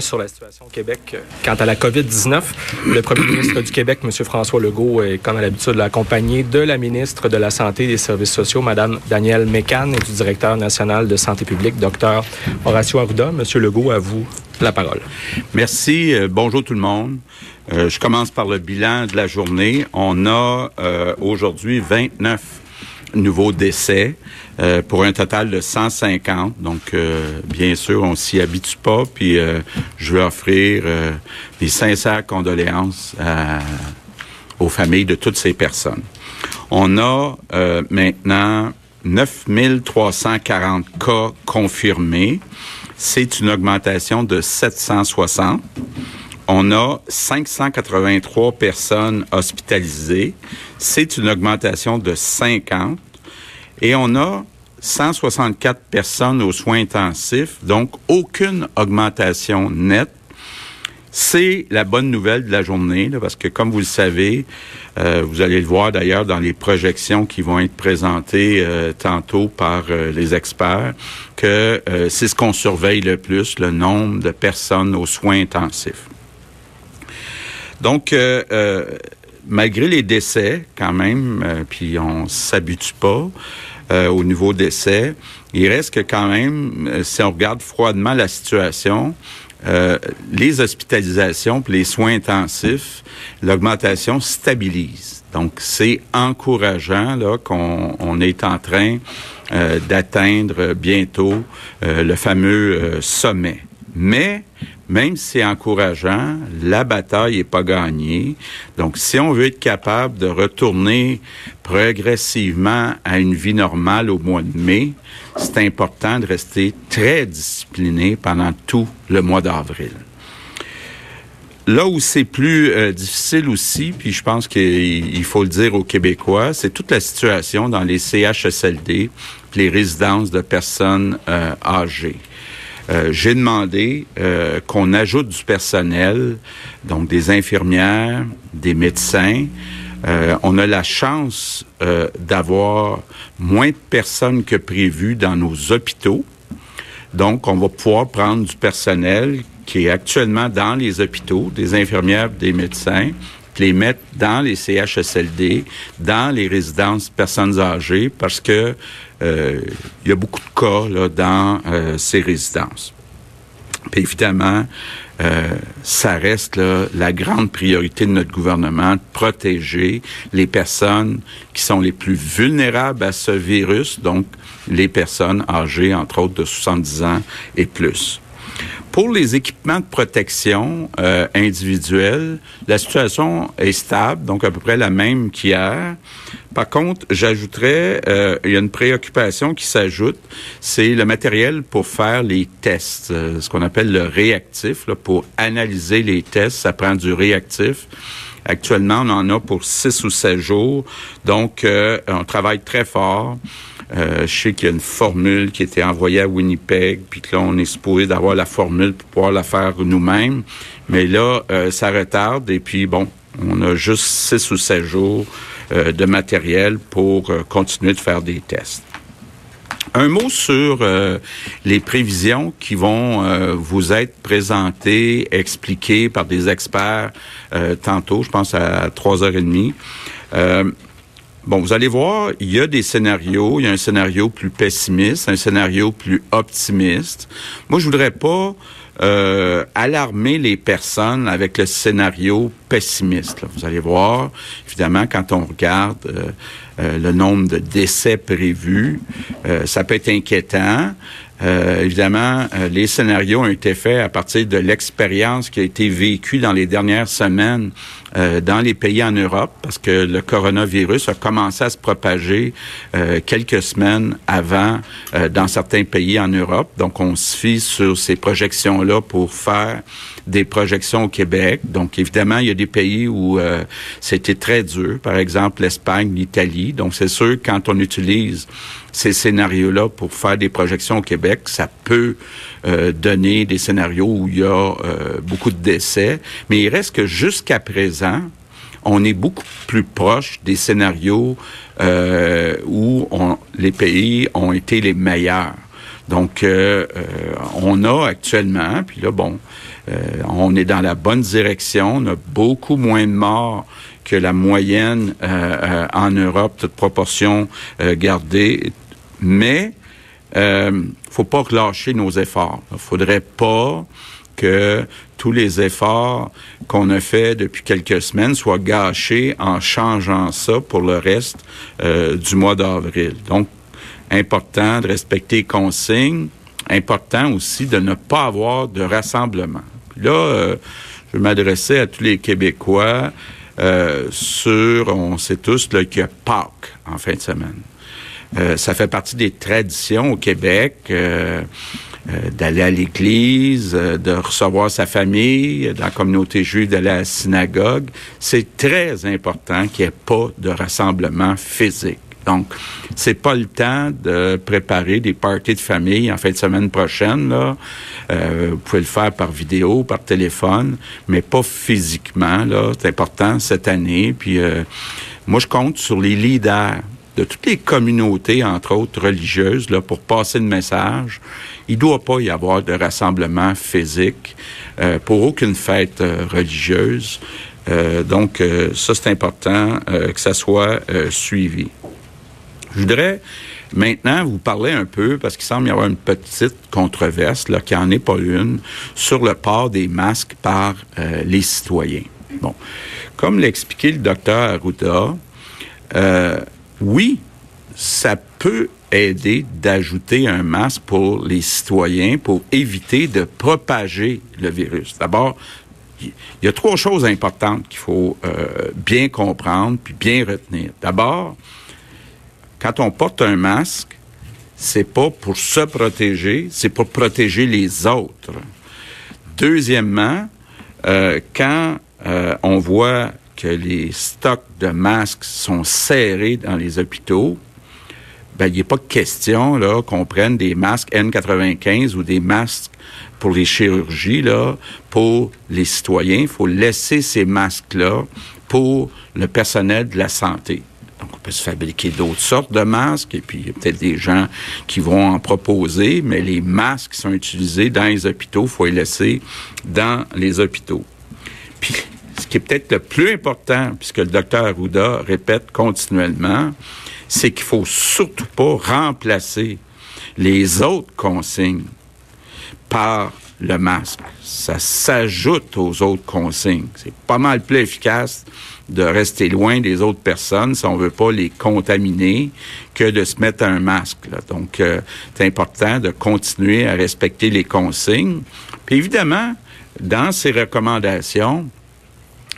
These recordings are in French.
sur la situation au Québec euh, quant à la COVID-19. Le premier ministre du Québec, M. François Legault, est comme à l'habitude accompagné de la ministre de la Santé et des Services sociaux, Mme Danielle Mécan, et du directeur national de santé publique, Dr. Horacio Arruda. M. Legault, à vous la parole. Merci. Euh, bonjour tout le monde. Euh, je commence par le bilan de la journée. On a aujourd'hui 29 nouveaux décès euh, pour un total de 150. Donc, euh, bien sûr, on s'y habitue pas. Puis, euh, je veux offrir mes sincères condoléances aux familles de toutes ces personnes. On a maintenant 9340 cas confirmés. C'est une augmentation de 760. On a 583 personnes hospitalisées. C'est une augmentation de 50. Et on a 164 personnes aux soins intensifs, donc aucune augmentation nette. C'est la bonne nouvelle de la journée, parce que comme vous le savez, euh, vous allez le voir d'ailleurs dans les projections qui vont être présentées euh, tantôt par euh, les experts, que c'est ce qu'on surveille le plus, le nombre de personnes aux soins intensifs. Donc, euh, euh, malgré les décès, quand même, euh, puis on s'habitue pas au niveau décès, il reste que quand même, si on regarde froidement la situation, les hospitalisations puis les soins intensifs, l'augmentation stabilise. Donc, c'est encourageant qu'on on est en train d'atteindre bientôt le fameux sommet. Mais même si c'est encourageant, la bataille n'est pas gagnée. Donc, si on veut être capable de retourner progressivement à une vie normale au mois de mai, c'est important de rester très discipliné pendant tout le mois d'avril. Là où c'est plus euh, difficile aussi, puis je pense qu'il faut le dire aux Québécois, c'est toute la situation dans les CHSLD, les résidences de personnes euh, âgées. Euh, j'ai demandé euh, qu'on ajoute du personnel, donc des infirmières, des médecins. Euh, on a la chance d'avoir moins de personnes que prévu dans nos hôpitaux. Donc, on va pouvoir prendre du personnel qui est actuellement dans les hôpitaux, des infirmières, des médecins, les mettre dans les CHSLD, dans les résidences personnes âgées, parce que euh, il y a beaucoup de cas dans euh, ces résidences. Évidemment, euh, ça reste la grande priorité de notre gouvernement, de protéger les personnes qui sont les plus vulnérables à ce virus, donc les personnes âgées, entre autres, de 70 ans et plus. Pour les équipements de protection euh, individuels, la situation est stable, donc à peu près la même qu'hier. Par contre, j'ajouterais, euh, il y a une préoccupation qui s'ajoute, c'est le matériel pour faire les tests, euh, ce qu'on appelle le réactif. Là, pour analyser les tests, ça prend du réactif. Actuellement, on en a pour six ou sept jours, donc euh, on travaille très fort. Euh, je sais qu'il y a une formule qui a été envoyée à Winnipeg, puis que là, on est supposé d'avoir la formule pour pouvoir la faire nous-mêmes. Mais là, euh, ça retarde, et puis bon, on a juste six ou sept jours euh, de matériel pour continuer de faire des tests. Un mot sur les prévisions qui vont vous être présentées, expliquées par des experts tantôt, je pense à 3h30. Bon, vous allez voir, il y a des scénarios. Il y a un scénario plus pessimiste, un scénario plus optimiste. Moi, je voudrais pas euh, alarmer les personnes avec le scénario pessimiste. Vous allez voir, évidemment, quand on regarde euh, euh, le nombre de décès prévus, ça peut être inquiétant. Euh, évidemment, euh, les scénarios ont été faits à partir de l'expérience qui a été vécue dans les dernières semaines euh, dans les pays en Europe, parce que le coronavirus a commencé à se propager quelques semaines avant dans certains pays en Europe. Donc, on se fie sur ces projections-là pour faire des projections au Québec. Donc, évidemment, il y a des pays où c'était très dur, par exemple l'Espagne, l'Italie. Donc, c'est sûr, quand on utilise ces scénarios-là pour faire des projections au Québec, ça peut euh, donner des scénarios où il y a euh, beaucoup de décès, mais il reste que jusqu'à présent, on est beaucoup plus proche des scénarios euh, où les pays ont été les meilleurs. Donc, on a actuellement, puis là, bon, on est dans la bonne direction. On a beaucoup moins de morts que la moyenne en Europe, toute proportion gardée. Mais euh, faut pas relâcher nos efforts. Il faudrait pas que tous les efforts qu'on a faits depuis quelques semaines soient gâchés en changeant ça pour le reste euh, du mois d'avril. Donc, important de respecter les consignes, important aussi de ne pas avoir de rassemblement. Là, euh, je vais m'adresser à tous les Québécois euh, sur, on sait tous qu'il y a Pâques en fin de semaine. Euh, ça fait partie des traditions au Québec. Euh, d'aller à l'église, de recevoir sa famille, dans la communauté juive, d'aller à la synagogue. C'est très important qu'il n'y ait pas de rassemblement physique. Donc, c'est pas le temps de préparer des parties de famille en fin de semaine prochaine. Là. vous pouvez le faire par vidéo, par téléphone, mais pas physiquement. Là, c'est important cette année. Puis, moi, je compte sur les leaders de toutes les communautés, entre autres religieuses, là, pour passer le message. Il ne doit pas y avoir de rassemblement physique euh, pour aucune fête euh, religieuse. Euh, donc, ça, c'est important que ça soit suivi. Je voudrais maintenant vous parler un peu, parce qu'il semble y avoir une petite controverse, là, qui n'en est pas une, sur le port des masques par les citoyens. Bon, comme l'expliquait le docteur Arruda, oui, ça peut aider d'ajouter un masque pour les citoyens pour éviter de propager le virus. D'abord, il y a trois choses importantes qu'il faut euh, bien comprendre puis bien retenir. D'abord, quand on porte un masque, c'est pas pour se protéger, c'est pour protéger les autres. Deuxièmement, euh, quand euh, on voit que les stocks de masques sont serrés dans les hôpitaux, ben, il n'est pas question là, qu'on prenne des masques N95 ou des masques pour les chirurgies pour les citoyens. Il faut laisser ces masques-là pour le personnel de la santé. Peut se fabriquer d'autres sortes de masques, et puis il y a peut-être des gens qui vont en proposer, mais les masques qui sont utilisés dans les hôpitaux, il faut les laisser dans les hôpitaux. Puis, qui est peut-être le plus important, puisque le docteur Arruda répète continuellement, c'est qu'il faut surtout pas remplacer les autres consignes par le masque. Ça s'ajoute aux autres consignes. C'est pas mal plus efficace de rester loin des autres personnes si on veut pas les contaminer que de se mettre un masque. Donc, euh, c'est important de continuer à respecter les consignes. Puis évidemment, dans ces recommandations,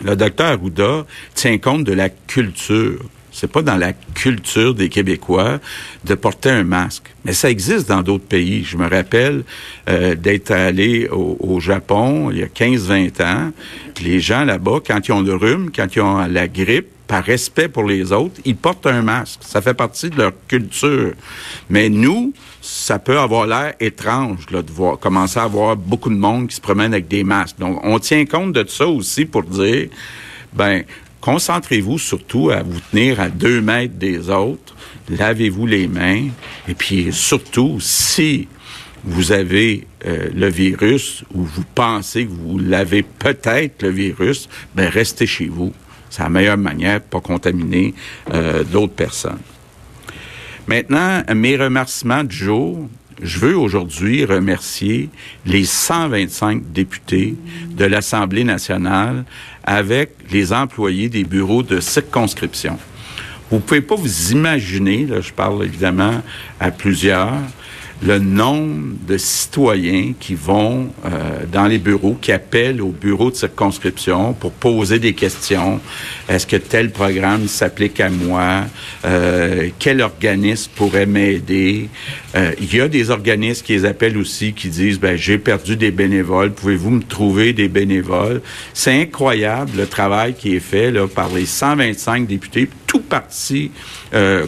le docteur Arruda tient compte de la culture. C'est pas dans la culture des Québécois de porter un masque. Mais ça existe dans d'autres pays. Je me rappelle euh, d'être allé au, Japon il y a 15-20 ans. Les gens là-bas, quand ils ont le rhume, quand ils ont la grippe, par respect pour les autres, ils portent un masque. Ça fait partie de leur culture. Mais nous, ça peut avoir l'air étrange là, de voir commencer à voir beaucoup de monde qui se promène avec des masques. Donc, on tient compte de ça aussi pour dire, ben, concentrez-vous surtout à vous tenir à deux mètres des autres, lavez-vous les mains, et puis surtout, si vous avez euh, le virus ou vous pensez que vous l'avez peut-être le virus, ben restez chez vous. C'est la meilleure manière de pas contaminer euh, d'autres personnes. Maintenant, mes remerciements du jour. Je veux aujourd'hui remercier les 125 députés de l'Assemblée nationale avec les employés des bureaux de circonscription. Vous pouvez pas vous imaginer, là, je parle évidemment à plusieurs, le nombre de citoyens qui vont euh, dans les bureaux, qui appellent au bureau de circonscription pour poser des questions. Est-ce que tel programme s'applique à moi? Euh, quel organisme pourrait m'aider? Euh, il y a des organismes qui les appellent aussi, qui disent, ben, j'ai perdu des bénévoles, pouvez-vous me trouver des bénévoles? C'est incroyable le travail qui est fait là, par les 125 députés, tout partis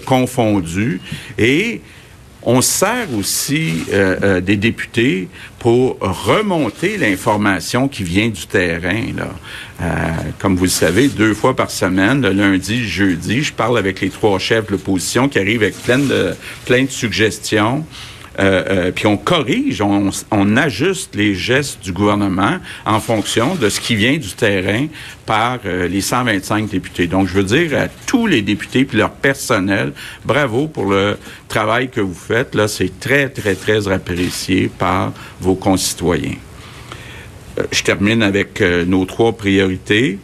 confondus. Et on sert aussi euh, euh, des députés pour remonter l'information qui vient du terrain. Euh, comme vous le savez, deux fois par semaine, le lundi, jeudi, je parle avec les trois chefs de l'opposition qui arrivent avec plein de, plein de suggestions. Euh, puis on corrige, on, on, ajuste les gestes du gouvernement en fonction de ce qui vient du terrain par les 125 députés. Donc, je veux dire à tous les députés puis leur personnel, bravo pour le travail que vous faites. Là, c'est très, très, très apprécié par vos concitoyens. je termine avec nos trois priorités.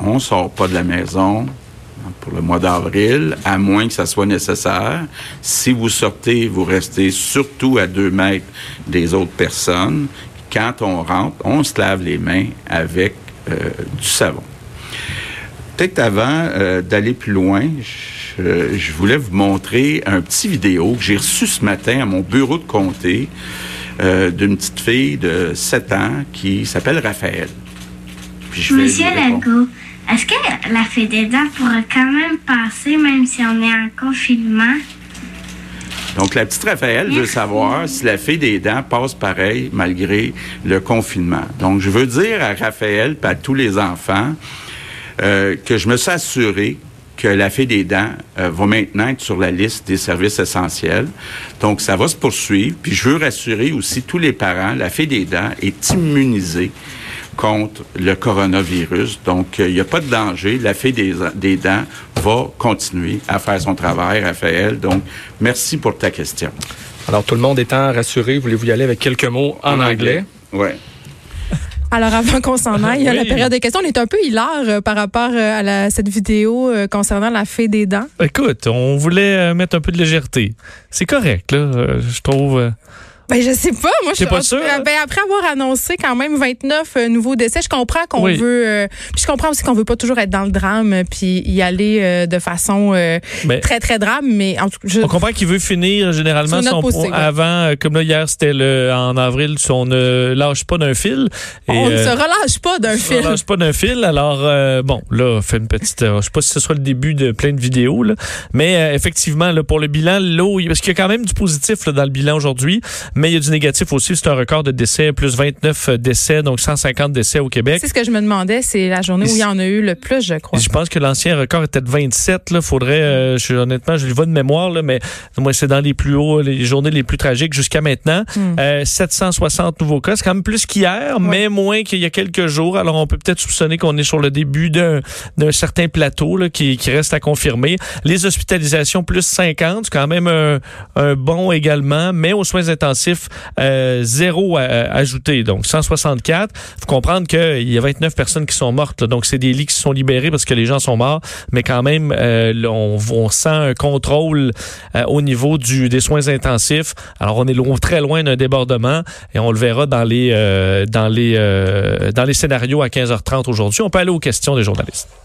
On sort pas de la maison, pour le mois d'avril, à moins que ça soit nécessaire. Si vous sortez, vous restez surtout à deux mètres des autres personnes. Quand on rentre, on se lave les mains avec euh, du savon. Peut-être avant euh, d'aller plus loin, je, voulais vous montrer un petit vidéo que j'ai reçu ce matin à mon bureau de comté euh, d'une petite fille de 7 ans qui s'appelle Raphaël. Monsieur Legault, est-ce que la fée des dents pourrait quand même passer, même si on est en confinement? Donc, la petite Raphaël veut savoir si la fée des dents passe pareil malgré le confinement. Donc, je veux dire à Raphaël et à tous les enfants euh, que je me suis assuré que la fée des dents euh, va maintenant être sur la liste des services essentiels. Donc, ça va se poursuivre. Puis, je veux rassurer aussi tous les parents, la fée des dents est immunisée contre le coronavirus. Donc, il n'y a pas de danger. La fée des, des, dents va continuer à faire son travail, Raphaël. Donc, merci pour ta question. Alors, tout le monde étant rassuré, voulez-vous y aller avec quelques mots en, anglais? Oui. Alors, avant qu'on s'en aille, il y a la période de questions. On est un peu hilar euh, par rapport euh, à la, cette vidéo euh, concernant la fée des dents. Écoute, on voulait mettre un peu de légèreté. C'est correct, là, je trouve. Ben, je sais pas. Moi, je pas sûr. Ben, après avoir annoncé quand même 29 euh, nouveaux décès, je comprends qu'on veut. Euh, puis je comprends aussi qu'on veut pas toujours être dans le drame euh, puis y aller de façon ben, très très drame. Mais en tout cas, on comprend qu'il veut finir généralement son point avant. Comme là hier, c'était le en avril, on ne lâche pas d'un fil. on ne se relâche pas d'un fil. On ne relâche pas d'un fil. Alors bon, là, fait une petite. je sais pas si ce sera le début de plein de vidéos là, mais effectivement, là, pour le bilan, l'eau, parce qu'il y a quand même du positif là, dans le bilan aujourd'hui. Mais il y a du négatif aussi. C'est un record de décès, plus 29 décès, donc 150 décès au Québec. C'est ce que je me demandais. C'est la journée où il y en a eu le plus, je crois. Je pense que l'ancien record était de 27. Là. Faudrait, euh, je, honnêtement, je le vois de mémoire, là, mais moi, c'est dans les plus hauts, les journées les plus tragiques jusqu'à maintenant. 760 hmm. euh, nouveaux cas. C'est quand même plus qu'hier, mais moins qu'il y a quelques jours. Alors, on peut peut-être soupçonner qu'on est sur le début d'un certain plateau là, qui, qui, reste à confirmer. Les hospitalisations, plus 50. C'est quand même un, un bon également, mais aux soins intensifs, euh, zéro ajouté, donc 164. faut comprendre qu'il y a 29 personnes qui sont mortes, donc c'est des lits qui sont libérés parce que les gens sont morts, mais quand même, euh, on, sent un contrôle euh, au niveau du, des soins intensifs. Alors on est très loin d'un débordement et on le verra dans les, dans les, dans les scénarios à 15h30 aujourd'hui. On peut aller aux questions des journalistes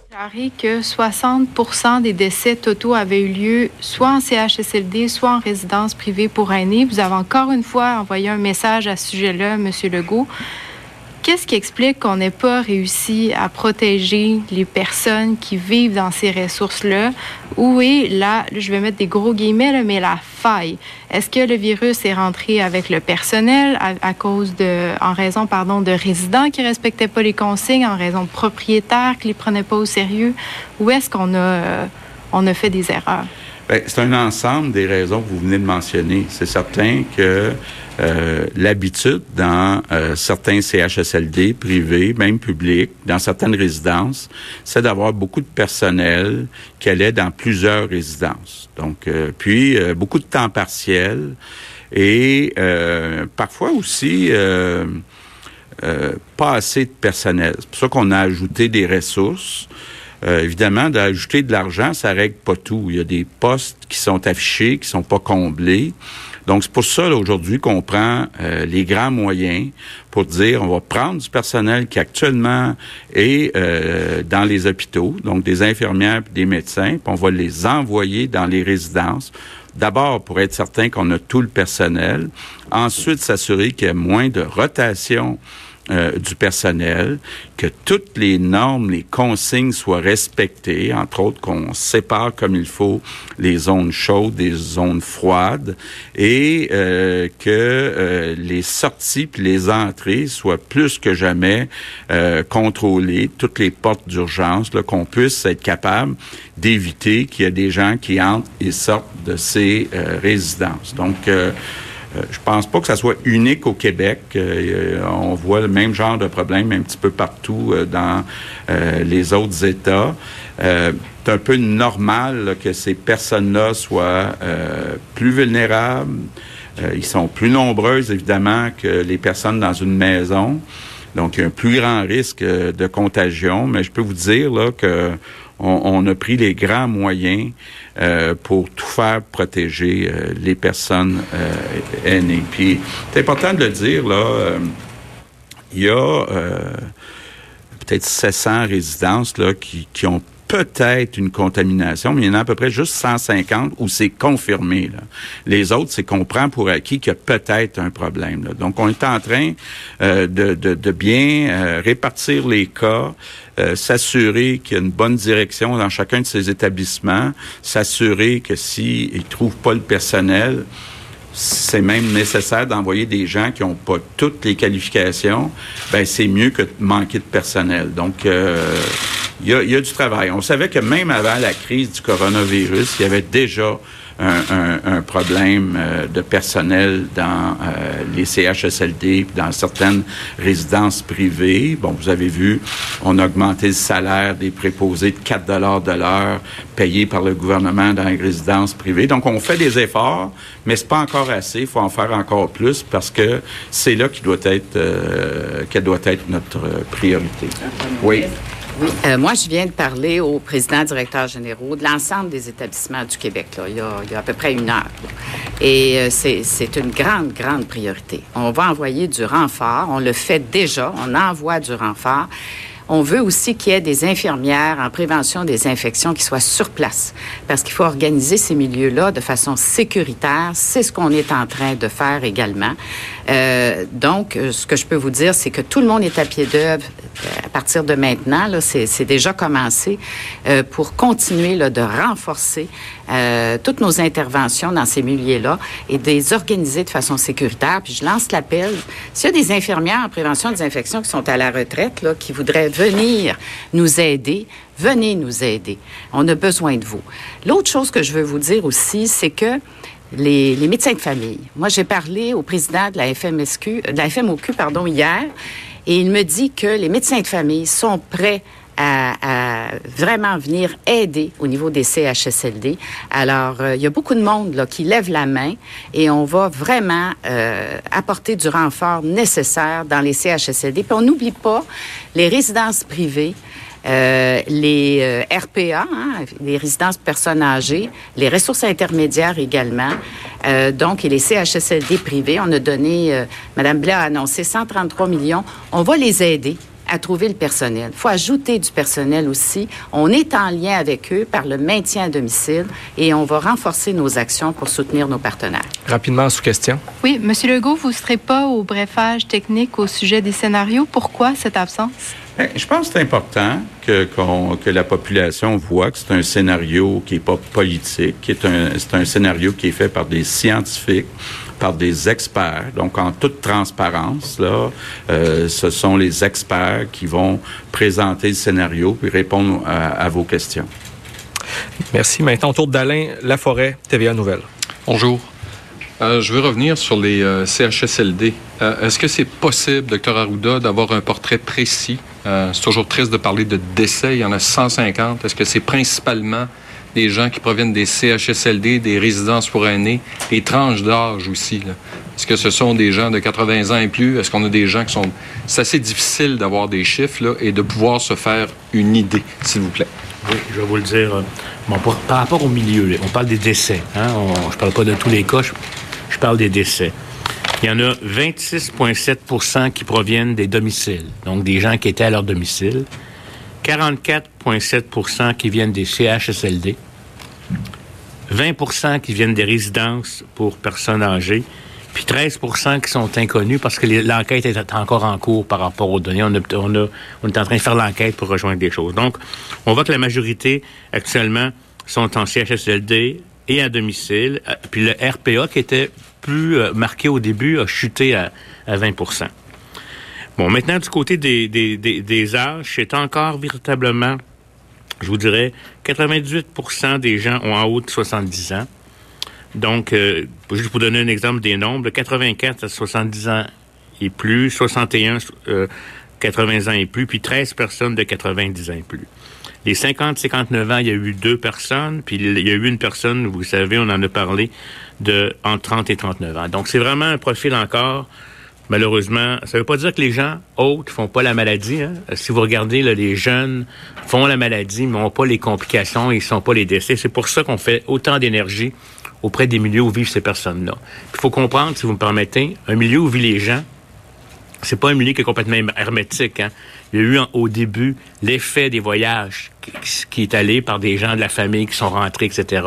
que 60 des décès totaux avaient eu lieu soit en CHSLD, soit en résidence privée pour aînés. Vous avez encore une fois envoyé un message à ce sujet-là, M. Legault. Qu'est-ce qui explique qu'on n'ait pas réussi à protéger les personnes qui vivent dans ces ressources-là? Où est là, je vais mettre des gros guillemets, mais la faille? Est-ce que le virus est rentré avec le personnel à, cause de, en raison, pardon, de résidents qui respectaient pas les consignes, en raison de propriétaires qui les prenaient pas au sérieux? Où est-ce qu'on a, on a fait des erreurs? Ben, c'est un ensemble des raisons que vous venez de mentionner. C'est certain que euh, l'habitude dans euh, certains CHSLD privés, même publics, dans certaines résidences, c'est d'avoir beaucoup de personnel qui allait dans plusieurs résidences. Donc, euh, puis beaucoup de temps partiel et parfois aussi pas assez de personnel. C'est pour ça qu'on a ajouté des ressources. Euh, évidemment, d'ajouter de l'argent, ça règle pas tout. Il y a des postes qui sont affichés, qui sont pas comblés. Donc, c'est pour ça, aujourd'hui, qu'on prend euh, les grands moyens pour dire, on va prendre du personnel qui actuellement est euh, dans les hôpitaux, donc des infirmières des médecins, puis on va les envoyer dans les résidences. D'abord, pour être certain qu'on a tout le personnel. Ensuite, s'assurer qu'il y a moins de rotation euh, du personnel, que toutes les normes, les consignes soient respectées, entre autres qu'on sépare comme il faut les zones chaudes des zones froides et euh, que euh, les sorties puis les entrées soient plus que jamais contrôlées, toutes les portes d'urgence, qu'on puisse être capable d'éviter qu'il y ait des gens qui entrent et sortent de ces résidences. Donc, euh, je pense pas que ça soit unique au Québec. Euh, on voit le même genre de problème un petit peu partout euh, dans les autres États. c'est un peu normal que ces personnes-là soient plus vulnérables. ils sont plus nombreuses, évidemment, que les personnes dans une maison. Donc, il y a un plus grand risque de contagion. Mais je peux vous dire là, que on, a pris les grands moyens euh, pour tout faire protéger euh, les personnes euh, aînées. Puis c'est important de le dire là. Il y a peut-être 700 résidences là qui, qui ont peut-être une contamination, mais il y en a à peu près juste 150 où c'est confirmé. Là. Les autres, c'est qu'on prend pour acquis qu'il y a peut-être un problème. Là. Donc, on est en train euh, de, de, de, bien euh, répartir les cas, euh, s'assurer qu'il y a une bonne direction dans chacun de ces établissements, s'assurer que s'ils ne trouvent pas le personnel, c'est même nécessaire d'envoyer des gens qui n'ont pas toutes les qualifications, ben c'est mieux que de manquer de personnel. Donc, il y, a, du travail. On savait que même avant la crise du coronavirus, il y avait déjà un, problème euh, de personnel dans euh, les CHSLD, dans certaines résidences privées. Bon, vous avez vu, on a augmenté le salaire des préposés de 4 dollars de l'heure payés par le gouvernement dans les résidences privées. Donc, on fait des efforts, mais c'est pas encore assez. Il faut en faire encore plus parce que c'est là qui doit être, euh, qu'elle doit être notre priorité. Oui. Euh, moi, je viens de parler au président directeur généraux de l'ensemble des établissements du Québec, là, il, y a, il y a à peu près une heure. Et euh, c'est une grande, grande priorité. On va envoyer du renfort. On le fait déjà. On envoie du renfort. On veut aussi qu'il y ait des infirmières en prévention des infections qui soient sur place, parce qu'il faut organiser ces milieux-là de façon sécuritaire. C'est ce qu'on est en train de faire également. Euh, donc, euh, ce que je peux vous dire, c'est que tout le monde est à pied d'œuvre euh, à partir de maintenant. C'est déjà commencé pour continuer de renforcer toutes nos interventions dans ces milieux-là et de les organiser de façon sécuritaire. Puis je lance l'appel. S'il y a des infirmières en prévention des infections qui sont à la retraite, qui voudraient venir nous aider, venez nous aider. On a besoin de vous. L'autre chose que je veux vous dire aussi, c'est que les, médecins de famille. Moi, j'ai parlé au président de la FMSQ, de la FMOQ, pardon, hier, et il me dit que les médecins de famille sont prêts à, vraiment venir aider au niveau des CHSLD. Alors, euh, il y a beaucoup de monde là, qui lève la main et on va vraiment euh, apporter du renfort nécessaire dans les CHSLD. Puis on n'oublie pas les résidences privées. Euh, les euh, RPA, hein, les résidences personnes âgées, les ressources intermédiaires également, euh, donc et les CHSLD privés. On a donné, euh, Madame Blais a annoncé 133 millions. On va les aider à trouver le personnel. Il faut ajouter du personnel aussi. On est en lien avec eux par le maintien à domicile et on va renforcer nos actions pour soutenir nos partenaires. Rapidement, sous question. Oui, Monsieur Legault, vous ne serez pas au brefage technique au sujet des scénarios. Pourquoi cette absence? Ben, je pense que c'est important que, que la population voit que c'est un scénario qui n'est pas politique, qui est un, c'est un scénario qui est fait par des scientifiques, par des experts. Donc, en toute transparence, là, euh, ce sont les experts qui vont présenter le scénario puis répondre à, vos questions. Merci. Maintenant, autour d'Alain Laforêt, TVA Nouvelle. Bonjour. Euh, je veux revenir sur les euh, CHSLD. Est-ce que c'est possible, docteur Arruda, d'avoir un portrait précis? Euh, c'est toujours triste de parler de décès. Il y en a 150. Est-ce que c'est principalement des gens qui proviennent des CHSLD, des résidences pour aînés, des tranches d'âge aussi? Est-ce que ce sont des gens de 80 ans et plus? Est-ce qu'on a des gens qui sont... C'est assez difficile d'avoir des chiffres et de pouvoir se faire une idée, s'il vous plaît. Oui, je vais vous le dire. Euh, par rapport au milieu, on parle des décès. Hein? je ne parle pas de tous les cas, je parle des décès. Il y en a 26,7% qui proviennent des domiciles, donc des gens qui étaient à leur domicile. 44,7% qui viennent des CHSLD. 20% qui viennent des résidences pour personnes âgées puis 13% qui sont inconnus parce que l'enquête est encore en cours par rapport aux données. On, on, on est en train de faire l'enquête pour rejoindre des choses. Donc, on voit que la majorité, actuellement, sont en CHSLD et à domicile. Euh, puis le RPA, qui était plus euh, marqué au début, a chuté à, 20% Bon, maintenant, du côté des, des, des, âges, c'est encore véritablement, je vous dirais, 98% des gens ont en haut de 70 ans. Donc, euh, juste pour donner un exemple des nombres, 84 à 70 ans et plus, 61, 80 ans et plus, puis 13 personnes de 90 ans et plus. Les 50-59 ans, il y a eu deux personnes, puis il y a eu une personne, vous savez, on en a parlé, de entre 30 et 39 ans. Donc, c'est vraiment un profil encore, malheureusement, ça ne veut pas dire que les gens autres font pas la maladie. Hein. Si vous regardez, les jeunes font la maladie, mais n'ont pas les complications, ils sont pas les décès. C'est pour ça qu'on fait autant d'énergie auprès des milieux où vivent ces personnes-là. Il faut comprendre, si vous me permettez, un milieu où vivent les gens, c'est pas un milieu qui est complètement hermétique. Hein. Il y a eu au début l'effet des voyages qui, est allé par des gens de la famille qui sont rentrés, etc.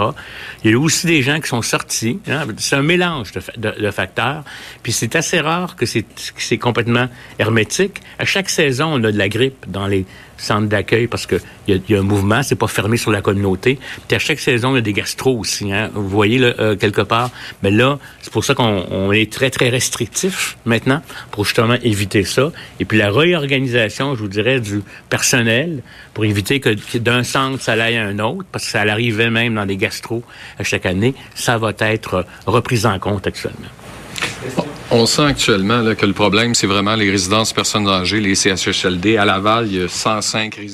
Il y a eu aussi des gens qui sont sortis. Hein. C'est un mélange de, facteurs. Puis c'est assez rare que c'est complètement hermétique. À chaque saison, on a de la grippe dans les centres d'accueil parce qu'il y, y, a un mouvement, c'est pas fermé sur la communauté. Puis à chaque saison, il y a des gastro aussi. Hein. Vous voyez là, euh, quelque part. Mais là, c'est pour ça qu'on est très très restrictif maintenant pour justement éviter ça. Et puis la réorganisation, je vous dirais, du personnel pour éviter que, d'un centre ça aille à un autre, parce que ça arrivait même dans des gastro à chaque année, ça va être repris en compte actuellement. On sent actuellement que le problème, c'est vraiment les résidences personnes âgées, les CHSLD. À Laval, il y a 105 résidences.